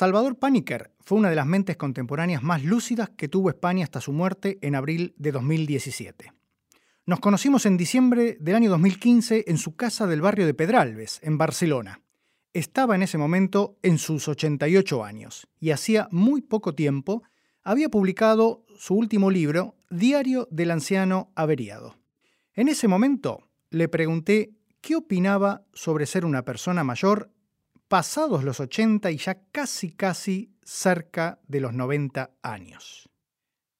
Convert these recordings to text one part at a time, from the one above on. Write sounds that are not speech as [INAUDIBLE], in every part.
Salvador Paniker fue una de las mentes contemporáneas más lúcidas que tuvo España hasta su muerte en abril de 2017. Nos conocimos en diciembre del año 2015 en su casa del barrio de Pedralbes, en Barcelona. Estaba en ese momento en sus 88 años y hacía muy poco tiempo había publicado su último libro, Diario del Anciano Averiado. En ese momento le pregunté qué opinaba sobre ser una persona mayor pasados los 80 y ya casi casi cerca de los 90 años.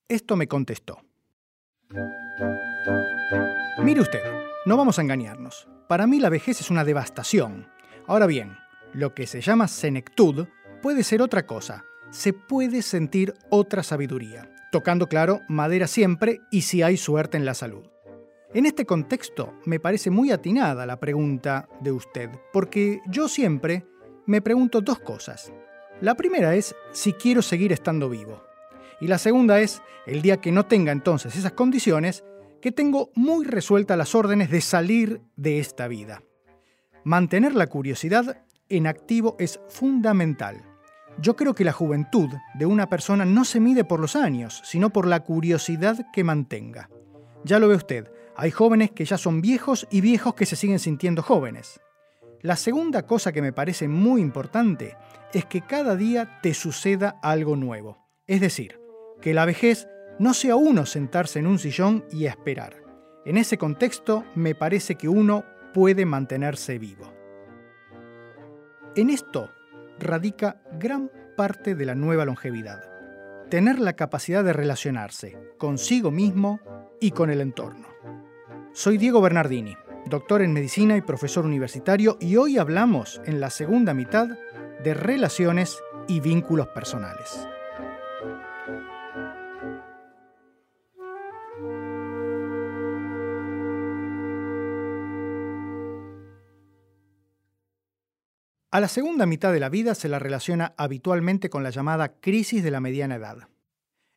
Esto me contestó. Mire usted, no vamos a engañarnos. Para mí la vejez es una devastación. Ahora bien, lo que se llama senectud puede ser otra cosa. Se puede sentir otra sabiduría, tocando claro madera siempre y si hay suerte en la salud. En este contexto me parece muy atinada la pregunta de usted, porque yo siempre me pregunto dos cosas. La primera es si quiero seguir estando vivo. Y la segunda es, el día que no tenga entonces esas condiciones, que tengo muy resueltas las órdenes de salir de esta vida. Mantener la curiosidad en activo es fundamental. Yo creo que la juventud de una persona no se mide por los años, sino por la curiosidad que mantenga. Ya lo ve usted, hay jóvenes que ya son viejos y viejos que se siguen sintiendo jóvenes. La segunda cosa que me parece muy importante es que cada día te suceda algo nuevo. Es decir, que la vejez no sea uno sentarse en un sillón y esperar. En ese contexto me parece que uno puede mantenerse vivo. En esto radica gran parte de la nueva longevidad. Tener la capacidad de relacionarse consigo mismo y con el entorno. Soy Diego Bernardini doctor en medicina y profesor universitario, y hoy hablamos en la segunda mitad de relaciones y vínculos personales. A la segunda mitad de la vida se la relaciona habitualmente con la llamada crisis de la mediana edad.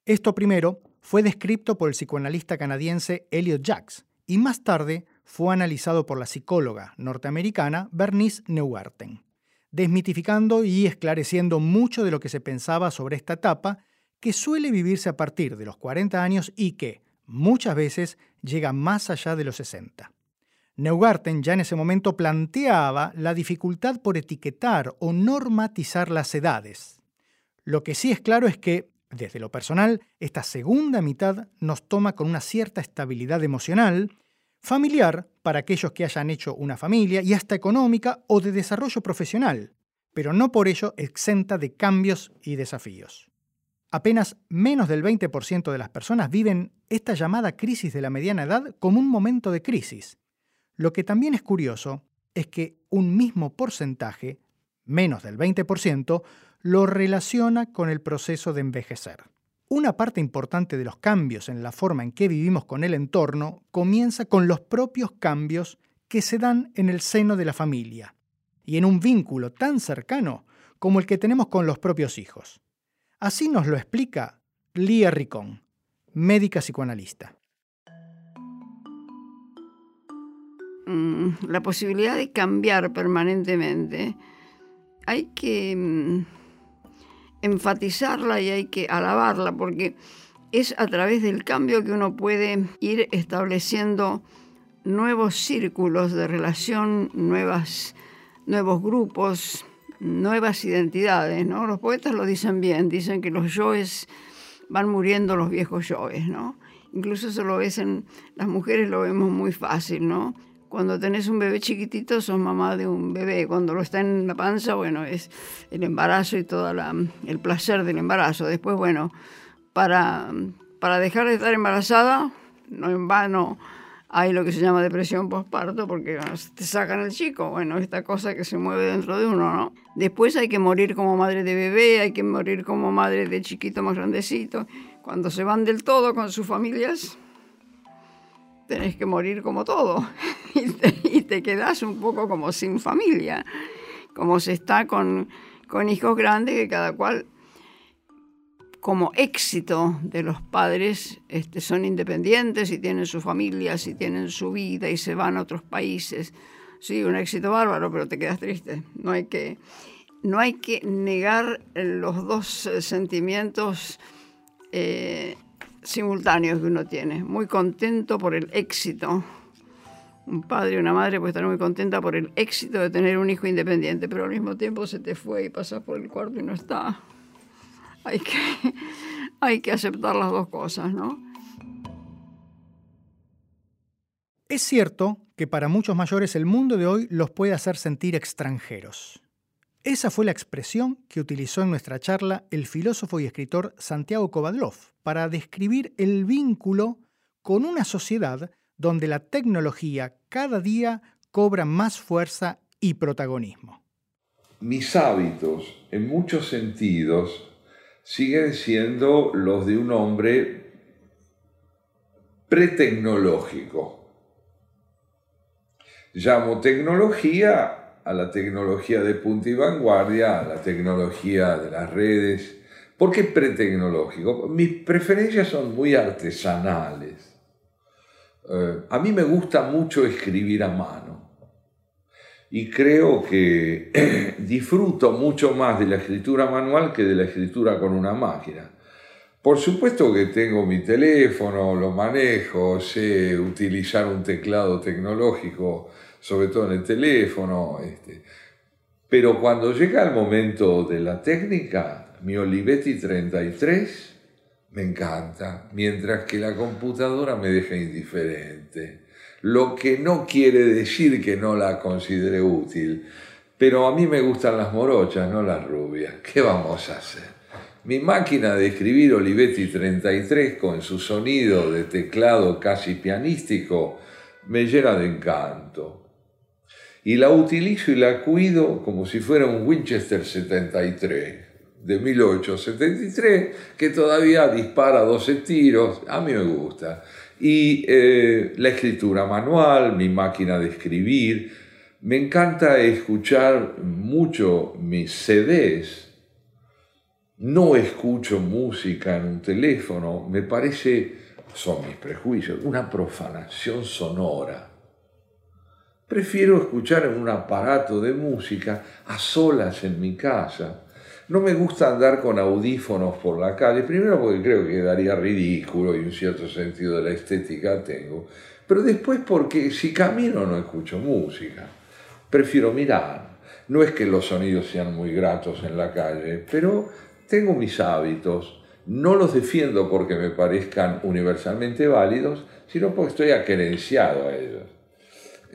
Esto primero fue descrito por el psicoanalista canadiense Elliot Jacks y más tarde fue analizado por la psicóloga norteamericana Bernice Neugarten, desmitificando y esclareciendo mucho de lo que se pensaba sobre esta etapa que suele vivirse a partir de los 40 años y que, muchas veces, llega más allá de los 60. Neugarten ya en ese momento planteaba la dificultad por etiquetar o normatizar las edades. Lo que sí es claro es que, desde lo personal, esta segunda mitad nos toma con una cierta estabilidad emocional familiar para aquellos que hayan hecho una familia y hasta económica o de desarrollo profesional, pero no por ello exenta de cambios y desafíos. Apenas menos del 20% de las personas viven esta llamada crisis de la mediana edad como un momento de crisis. Lo que también es curioso es que un mismo porcentaje, menos del 20%, lo relaciona con el proceso de envejecer. Una parte importante de los cambios en la forma en que vivimos con el entorno comienza con los propios cambios que se dan en el seno de la familia y en un vínculo tan cercano como el que tenemos con los propios hijos. Así nos lo explica Lía Ricón, médica psicoanalista. Mm, la posibilidad de cambiar permanentemente, hay que mm, enfatizarla y hay que alabarla porque es a través del cambio que uno puede ir estableciendo nuevos círculos de relación, nuevas, nuevos grupos, nuevas identidades, ¿no? Los poetas lo dicen bien, dicen que los yoes van muriendo los viejos yoes, ¿no? Incluso eso lo ves en las mujeres lo vemos muy fácil, ¿no? Cuando tenés un bebé chiquitito, sos mamá de un bebé. Cuando lo está en la panza, bueno, es el embarazo y todo el placer del embarazo. Después, bueno, para, para dejar de estar embarazada, no en vano hay lo que se llama depresión postparto porque te sacan el chico, bueno, esta cosa que se mueve dentro de uno, ¿no? Después hay que morir como madre de bebé, hay que morir como madre de chiquito más grandecito. Cuando se van del todo con sus familias, tenés que morir como todo [LAUGHS] y te, quedas un poco como sin familia, como se está con, con hijos grandes que cada cual como éxito de los padres este, son independientes y tienen su familia, y tienen su vida y se van a otros países. Sí, un éxito bárbaro, pero te quedas triste. No hay que... no hay que negar los dos sentimientos eh, simultáneos que uno tiene. Muy contento por el éxito. Un padre y una madre puede estar muy contenta por el éxito de tener un hijo independiente, pero al mismo tiempo se te fue y pasas por el cuarto y no está. Hay que, [LAUGHS] hay que aceptar las dos cosas, ¿no? Es cierto que para muchos mayores el mundo de hoy los puede hacer sentir extranjeros. Esa fue la expresión que utilizó en nuestra charla el filósofo y escritor Santiago Kovadlov para describir el vínculo con una sociedad donde la tecnología cada día cobra más fuerza y protagonismo. Mis hábitos, en muchos sentidos, siguen siendo los de un hombre pretecnológico. Llamo tecnología a la tecnología de punta y vanguardia, a la tecnología de las redes. ¿Por qué pretecnológico? Mis preferencias son muy artesanales. Eh, a mí me gusta mucho escribir a mano y creo que [CLEARS THROAT] disfruto mucho más de la escritura manual que de la escritura con una máquina. Por supuesto que tengo mi teléfono, lo manejo, sé utilizar un teclado tecnológico sobre todo en el teléfono. Este. Pero cuando llega el momento de la técnica, mi Olivetti 33 me encanta, mientras que la computadora me deja indiferente. Lo que no quiere decir que no la considere útil. Pero a mí me gustan las morochas, no las rubias. ¿Qué vamos a hacer? Mi máquina de escribir Olivetti 33 con su sonido de teclado casi pianístico me llena de encanto y la utilizo y la cuido como si fuera un Winchester 73 de 1873 que todavía dispara 12 tiros, a mí me gusta. Y eh, la escritura manual, mi máquina de escribir, me encanta escuchar mucho mis CDs. No escucho música en un teléfono, me parece, son mis prejuicios, una profanación sonora Prefiero escuchar en un aparato de música a solas en mi casa. No me gusta andar con audífonos por la calle, primero porque creo que quedaría ridículo y un cierto sentido de la estética tengo, pero después porque si camino no escucho música. Prefiero mirar. No es que los sonidos sean muy gratos en la calle, pero tengo mis hábitos. No los defiendo porque me parezcan universalmente válidos, sino porque estoy aquerenciado a ellos.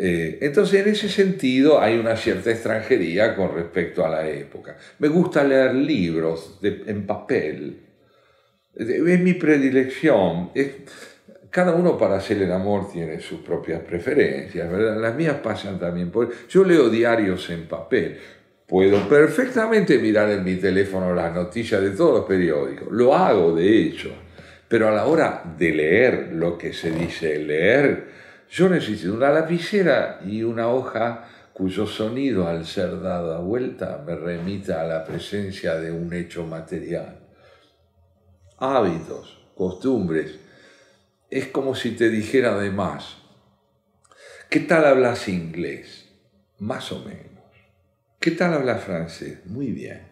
Eh, entonces, en ese sentido, hay una cierta extranjería con respecto a la época. Me gusta leer libros en papel. Es mi predilección. cada uno para hacer el amor tiene sus propias preferencias, ¿verdad? Las mías pasan también por... Yo leo diarios en papel. Puedo perfectamente mirar en mi teléfono las noticias de todos los periódicos. Lo hago, de hecho. Pero a la hora de leer lo que se dice leer, yo necesito una lapicera y una hoja cuyo sonido al ser dada vuelta me remita a la presencia de un hecho material. Hábitos, costumbres, es como si te dijera además, ¿qué tal hablas inglés? Más o menos. ¿Qué tal hablas francés? Muy bien.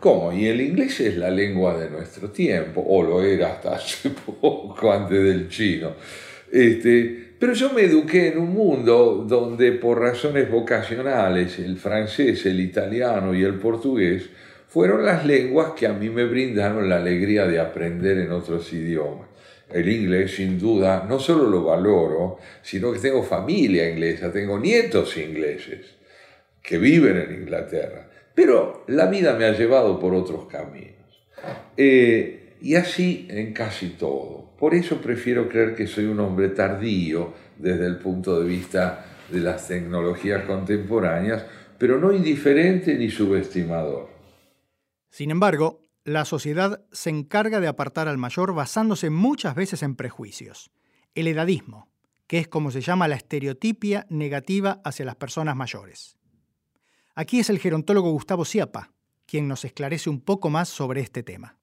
¿Cómo? Y el inglés es la lengua de nuestro tiempo, o lo era hasta hace [LAUGHS] poco, antes del chino. Este, pero yo me eduqué en un mundo donde por razones vocacionales el francés, el italiano y el portugués fueron las lenguas que a mí me brindaron la alegría de aprender en otros idiomas. El inglés, sin duda, no solo lo valoro, sino que tengo familia inglesa, tengo nietos ingleses que viven en Inglaterra. Pero la vida me ha llevado por otros caminos. Eh, y así en casi todo. Por eso prefiero creer que soy un hombre tardío desde el punto de vista de las tecnologías contemporáneas, pero no indiferente ni subestimador. Sin embargo, la sociedad se encarga de apartar al mayor basándose muchas veces en prejuicios. El edadismo, que es como se llama la estereotipia negativa hacia las personas mayores. Aquí es el gerontólogo Gustavo Ciapa, quien nos esclarece un poco más sobre este tema.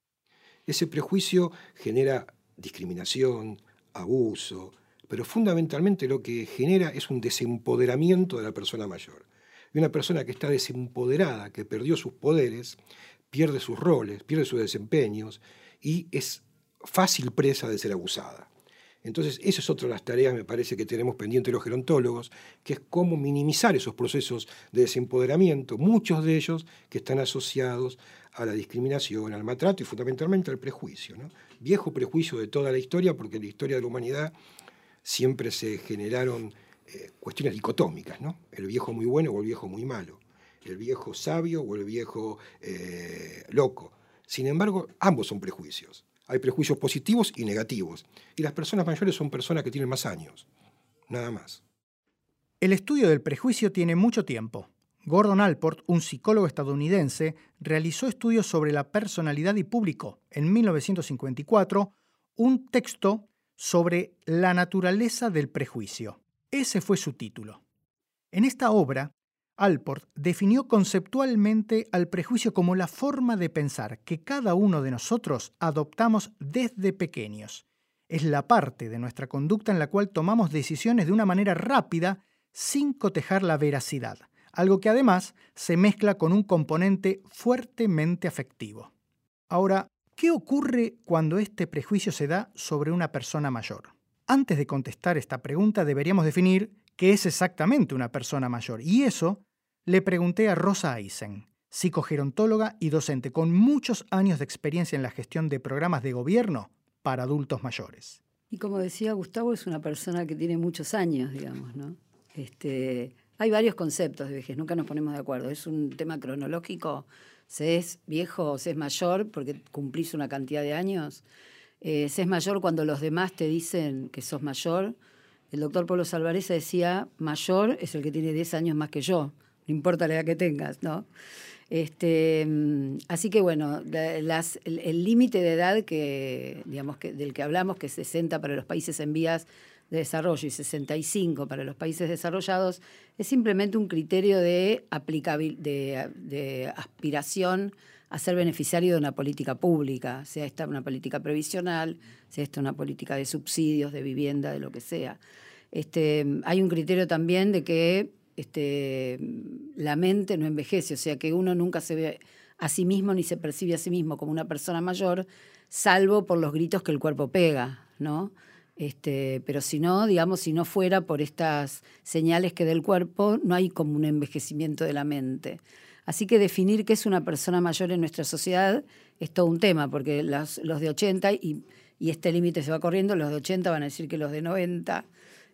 Ese prejuicio genera discriminación, abuso, pero fundamentalmente lo que genera es un desempoderamiento de la persona mayor. Y una persona que está desempoderada, que perdió sus poderes, pierde sus roles, pierde sus desempeños y es fácil presa de ser abusada. Entonces, esa es otra de las tareas, me parece, que tenemos pendientes los gerontólogos, que es cómo minimizar esos procesos de desempoderamiento, muchos de ellos que están asociados a la discriminación, al maltrato y fundamentalmente al prejuicio. Viejo prejuicio de toda la historia, porque en la historia de la humanidad siempre se generaron eh, cuestiones dicotómicas, ¿no? El viejo muy bueno o el viejo muy malo, el viejo sabio o el viejo eh, loco. Sin embargo, ambos son prejuicios. Hay prejuicios positivos y negativos. Y las personas mayores son personas que tienen más años. Nada más. El estudio del prejuicio tiene mucho tiempo. Gordon Alport, un psicólogo estadounidense, realizó estudios sobre la personalidad y publicó, en 1954, un texto sobre la naturaleza del prejuicio. Ese fue su título. En esta obra, Alport definió conceptualmente al prejuicio como la forma de pensar que cada uno de nosotros adoptamos desde pequeños. Es la parte de nuestra conducta en la cual tomamos decisiones de una manera rápida sin cotejar la veracidad, algo que además se mezcla con un componente fuertemente afectivo. Ahora, ¿qué ocurre cuando este prejuicio se da sobre una persona mayor? Antes de contestar esta pregunta deberíamos definir qué es exactamente una persona mayor. Y eso le pregunté a Rosa Eisen, psicogerontóloga y docente con muchos años de experiencia en la gestión de programas de gobierno para adultos mayores. Y como decía Gustavo, es una persona que tiene muchos años, digamos, ¿no? Este, hay varios conceptos de vejez, nunca nos ponemos de acuerdo. Es un tema cronológico, se es viejo se es mayor porque cumplís una cantidad de años. Eh, se es mayor cuando los demás te dicen que sos mayor el doctor Pablo Salvareza decía, mayor es el que tiene 10 años más que yo, no importa la edad que tengas, ¿no? Este, mm, así que bueno, el límite de edad que, digamos, que, del que hablamos, que es 60 para los países en vías de desarrollo y 65 para los países desarrollados, es simplemente un criterio de, de, de aspiración a ser beneficiario de una política pública, sea esta una política previsional, sea esta una política de subsidios, de vivienda, de lo que sea. Este, hay un criterio también de que este, la mente no envejece, o sea que uno nunca se ve a sí mismo ni se percibe a sí mismo como una persona mayor, salvo por los gritos que el cuerpo pega, ¿no? Este, pero si no, digamos, si no fuera por estas señales que del cuerpo, no hay como un envejecimiento de la mente. Así que definir qué es una persona mayor en nuestra sociedad es todo un tema, porque los, los de 80, y, y este límite se va corriendo, los de 80 van a decir que los de 90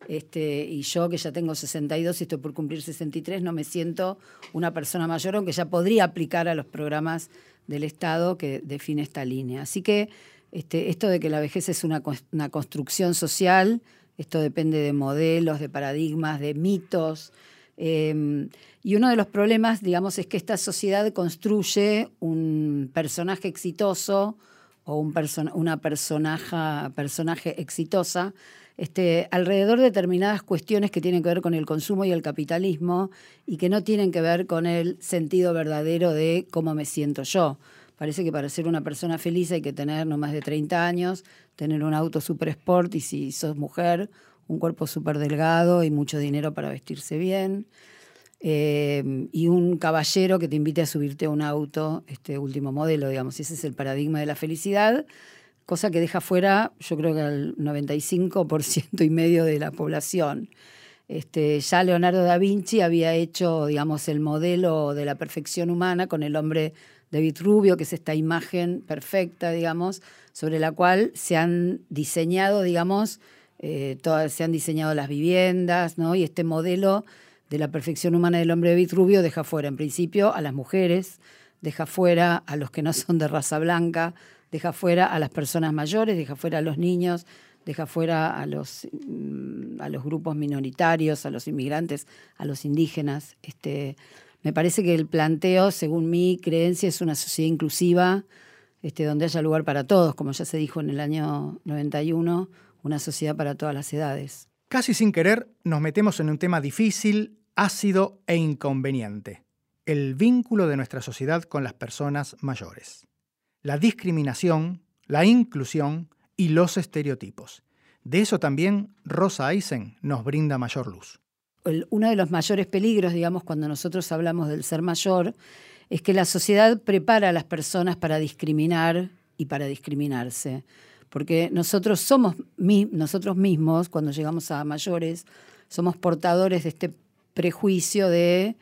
este, y yo que ya tengo 62 y estoy por cumplir 63, no me siento una persona mayor, aunque ya podría aplicar a los programas del Estado que define esta línea. Así que este, esto de que la vejez es una, una construcción social, esto depende de modelos, de paradigmas, de mitos. Em, y uno de los problemas, digamos, es que esta sociedad construye un personaje exitoso o un una personaje, personaje exitosa este, alrededor de determinadas cuestiones que tienen que ver con el consumo y el capitalismo y que no tienen que ver con el sentido verdadero de cómo me siento yo. Parece que para ser una persona feliz hay que tener no más de 30 años, tener un auto super sport y si sos mujer, un cuerpo súper delgado y mucho dinero para vestirse bien. Eh, y un caballero que te invite a subirte a un auto, este último modelo, digamos, ese es el paradigma de la felicidad cosa que deja fuera, yo creo que al 95% y medio de la población. Este, ya Leonardo da Vinci había hecho, digamos, el modelo de la perfección humana con el hombre de Vitruvio, que es esta imagen perfecta, digamos, sobre la cual se han diseñado, digamos, eh, todas, se han diseñado las viviendas, ¿no? Y este modelo de la perfección humana del hombre de Vitruvio deja fuera, en principio, a las mujeres, deja fuera a los que no son de raza blanca, deja fuera a las personas mayores, deja fuera a los niños, deja fuera a los, mm, a los grupos minoritarios, a los inmigrantes, a los indígenas. Este, me parece que el planteo, según mi creencia, es una sociedad inclusiva, este, donde haya lugar para todos, como ya se dijo en el año 91, una sociedad para todas las edades. Casi sin querer nos metemos en un tema difícil, ácido e inconveniente, el vínculo de nuestra sociedad con las personas mayores la discriminación, la inclusión y los estereotipos. De eso también Rosa Eisen nos brinda mayor luz. Uno de los mayores peligros, digamos, cuando nosotros hablamos del ser mayor, es que la sociedad prepara a las personas para discriminar y para discriminarse. Porque nosotros somos nosotros mismos, cuando llegamos a mayores, somos portadores de este prejuicio de,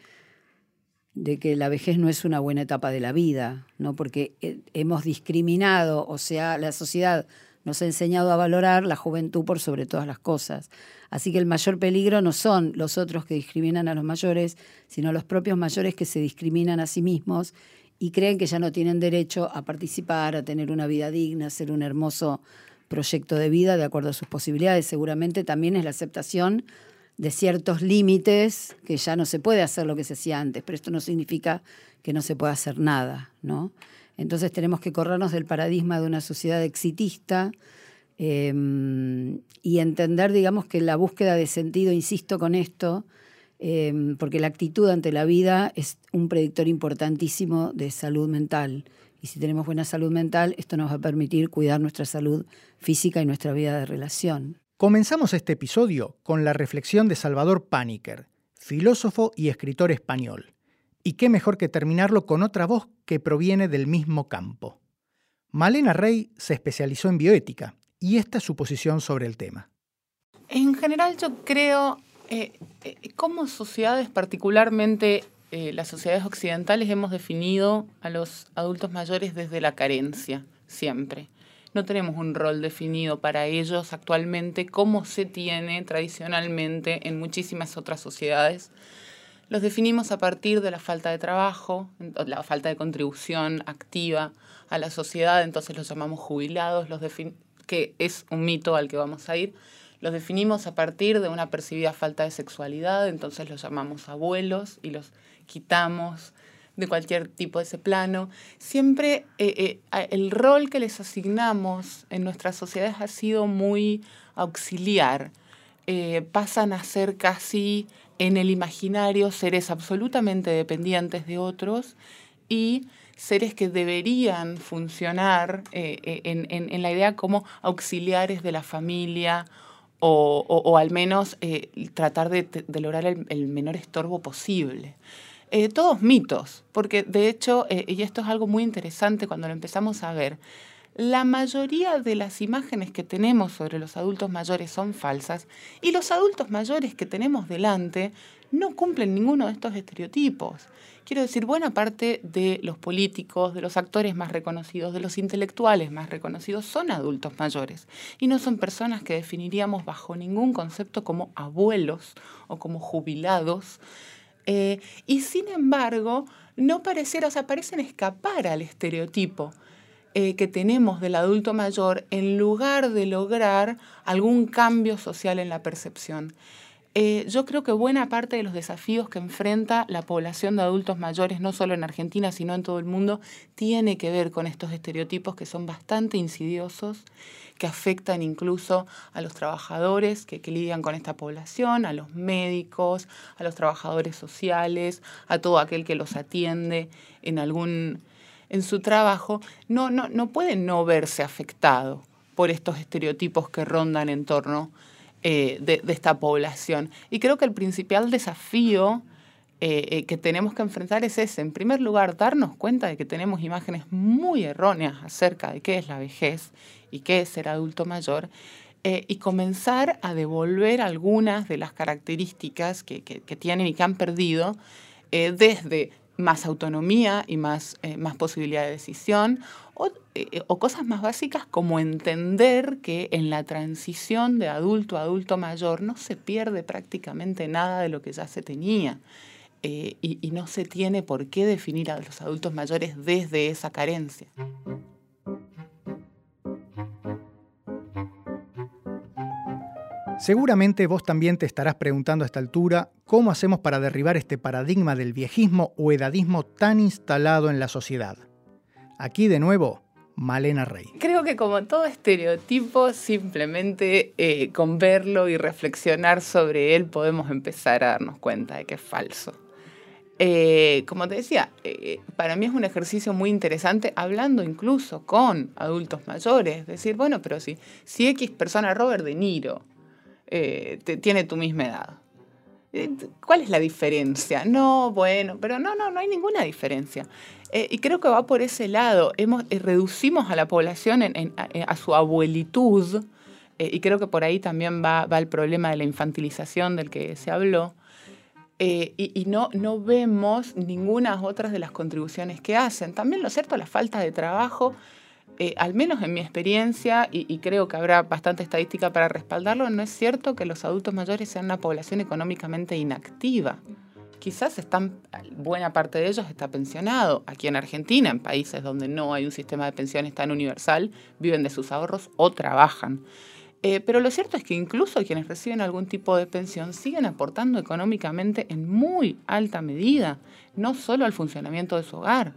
de que la vejez no es una buena etapa de la vida, ¿no? porque eh, hemos discriminado, o sea, la sociedad nos ha enseñado a valorar la juventud por sobre todas las cosas. Así que el mayor peligro no son los otros que discriminan a los mayores, sino los propios mayores que se discriminan a sí mismos y creen que ya no tienen derecho a participar, a tener una vida digna, a ser un hermoso proyecto de vida de acuerdo a sus posibilidades. Seguramente también es la aceptación de ciertos límites, que ya no se puede hacer lo que se hacía antes, pero esto no significa que no se pueda hacer nada, ¿no? Entonces tenemos que corrernos del paradigma de una sociedad exitista em, y entender, digamos, que la búsqueda de sentido, insisto con esto, em, porque la actitud ante la vida es un predictor importantísimo de salud mental. Y si tenemos buena salud mental, esto nos va a permitir cuidar nuestra salud física y nuestra vida de relación. Comenzamos este episodio con la reflexión de Salvador Paniker, filósofo y escritor español. Y qué mejor que terminarlo con otra voz que proviene del mismo campo. Malena Rey se especializó en bioética y esta es su posición sobre el tema. En general yo creo, eh, eh, como sociedades, particularmente eh, las sociedades occidentales, hemos definido a los adultos mayores desde la carencia, siempre no tenemos un rol definido para ellos actualmente como se tiene tradicionalmente en muchísimas otras sociedades. Los definimos a partir de la falta de trabajo, la falta de contribución activa a la sociedad, entonces los llamamos jubilados, los que es un mito al que vamos a ir. Los definimos a partir de una percibida falta de sexualidad, entonces los llamamos abuelos y los quitamos de cualquier tipo de ese plano. Siempre eh, eh, el rol que les asignamos en nuestras sociedades ha sido muy auxiliar. Eh, pasan a ser casi en el imaginario seres absolutamente dependientes de otros y seres que deberían funcionar en, la idea como auxiliares de la familia o, al menos tratar de, lograr el menor estorbo posible. Eh, todos mitos, porque de hecho, eh, y esto es algo muy interesante cuando lo empezamos a ver, la mayoría de las imágenes que tenemos sobre los adultos mayores son falsas y los adultos mayores que tenemos delante no cumplen ninguno de estos estereotipos. Quiero decir, buena parte de los políticos, de los actores más reconocidos, de los intelectuales más reconocidos son adultos mayores y no son personas que definiríamos bajo ningún concepto como abuelos o como jubilados eh, y sin embargo, no pareciera, o sea, parecen escapar al estereotipo eh, que tenemos del adulto mayor en lugar de lograr algún cambio social en la percepción. Eh, yo creo que buena parte de los desafíos que enfrenta la población de adultos mayores, no solo en Argentina, sino en todo el mundo, tiene que ver con estos estereotipos que son bastante insidiosos que afectan incluso a los trabajadores que, lidian con esta población, a los médicos, a los trabajadores sociales, a todo aquel que los atiende en algún en su trabajo, no, no, no puede no verse afectado por estos estereotipos que rondan en torno eh, de, esta población. Y creo que el principal desafío eh, eh, que tenemos que enfrentar es ese. En primer lugar, darnos cuenta de que tenemos imágenes muy erróneas acerca de qué es la vejez y qué es ser adulto mayor, eh, y comenzar a devolver algunas de las características que, tienen y que han perdido, eh, desde más autonomía y más, eh, más posibilidad de decisión, o, o, cosas más básicas como entender que en la transición de adulto a adulto mayor no se pierde prácticamente nada de lo que ya se tenía. y, y no se tiene por qué definir a los adultos mayores desde esa carencia. Seguramente vos también te estarás preguntando a esta altura cómo hacemos para derribar este paradigma del viejismo o edadismo tan instalado en la sociedad. Aquí de nuevo, Malena Rey. Creo que como todo estereotipo, simplemente eh, con verlo y reflexionar sobre él podemos empezar a darnos cuenta de que es falso. Eh, como te decía, eh, para mí es un ejercicio muy interesante hablando incluso con adultos mayores. Decir, bueno, pero si, si X persona, Robert De Niro, eh, tiene tu misma edad. Eh, ¿Cuál es la diferencia? No, bueno, pero no, no, no hay ninguna diferencia. Eh, y creo que va por ese lado. Hemos, eh, reducimos a la población a, su abuelitud, y creo que por ahí también va, el problema de la infantilización del que se habló. y, no, no vemos ninguna otras de las contribuciones que hacen. También lo cierto, la falta de trabajo eh, al menos en mi experiencia, y, creo que habrá bastante estadística para respaldarlo, no es cierto que los adultos mayores sean una población económicamente inactiva. Quizás están, buena parte de ellos está pensionado. Aquí en Argentina, en países donde no hay un sistema de pensiones tan universal, viven de sus ahorros o trabajan. Eh, pero lo cierto es que incluso quienes reciben algún tipo de pensión siguen aportando económicamente en muy alta medida, no solo al funcionamiento de su hogar.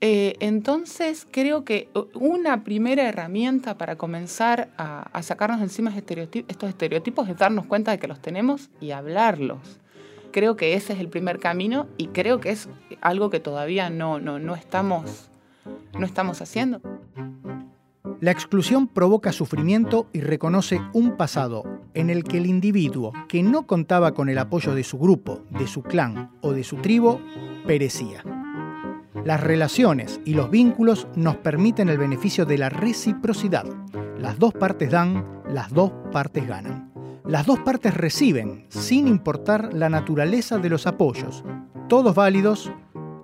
Eh, entonces creo que una primera herramienta para comenzar a, sacarnos encima estos estereotipos es darnos cuenta de que los tenemos y hablarlos. Creo que ese es el primer camino y creo que es algo que todavía no, no, estamos, no estamos haciendo. La exclusión provoca sufrimiento y reconoce un pasado en el que el individuo que no contaba con el apoyo de su grupo, de su clan o de su tribu perecía. Las relaciones y los vínculos nos permiten el beneficio de la reciprocidad. Las dos partes dan, las dos partes ganan. Las dos partes reciben, sin importar la naturaleza de los apoyos, todos válidos,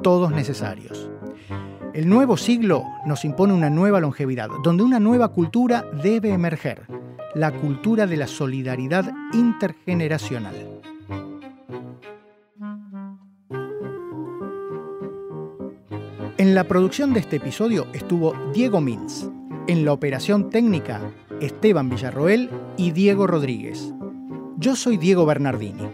todos necesarios. El nuevo siglo nos impone una nueva longevidad, donde una nueva cultura debe emerger, la cultura de la solidaridad intergeneracional. En la producción de este episodio estuvo Diego Mins. En la operación técnica, Esteban Villarroel y Diego Rodríguez. Yo soy Diego Bernardini.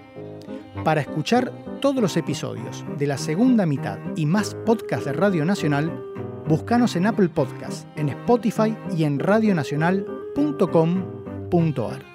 Para escuchar todos los episodios de la segunda mitad y más podcasts de Radio Nacional, búscanos en Apple Podcasts, en Spotify y en radionacional.com.ar.